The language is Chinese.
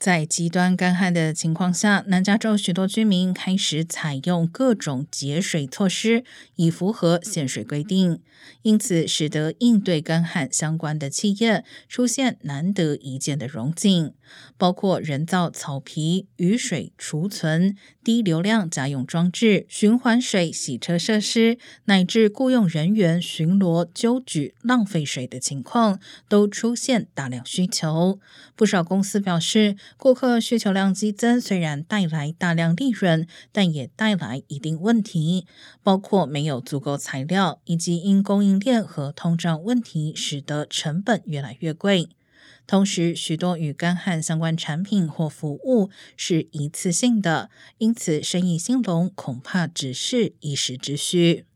在极端干旱的情况下，南加州许多居民开始采用各种节水措施，以符合限水规定。因此，使得应对干旱相关的企业出现难得一见的融景，包括人造草皮、雨水储存、低流量家用装置、循环水洗车设施，乃至雇佣人员巡逻纠举浪费水的情况，都出现大量需求。不少公司表示。顾客需求量激增，虽然带来大量利润，但也带来一定问题，包括没有足够材料，以及因供应链和通胀问题，使得成本越来越贵。同时，许多与干旱相关产品或服务是一次性的，因此生意兴隆恐怕只是一时之需。